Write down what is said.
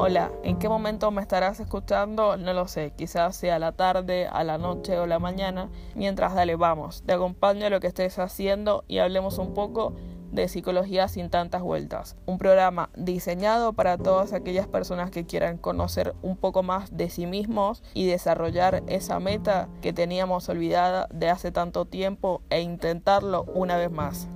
Hola, ¿en qué momento me estarás escuchando? No lo sé, quizás sea la tarde, a la noche o la mañana. Mientras dale, vamos, te acompaño a lo que estés haciendo y hablemos un poco de Psicología sin tantas vueltas, un programa diseñado para todas aquellas personas que quieran conocer un poco más de sí mismos y desarrollar esa meta que teníamos olvidada de hace tanto tiempo e intentarlo una vez más.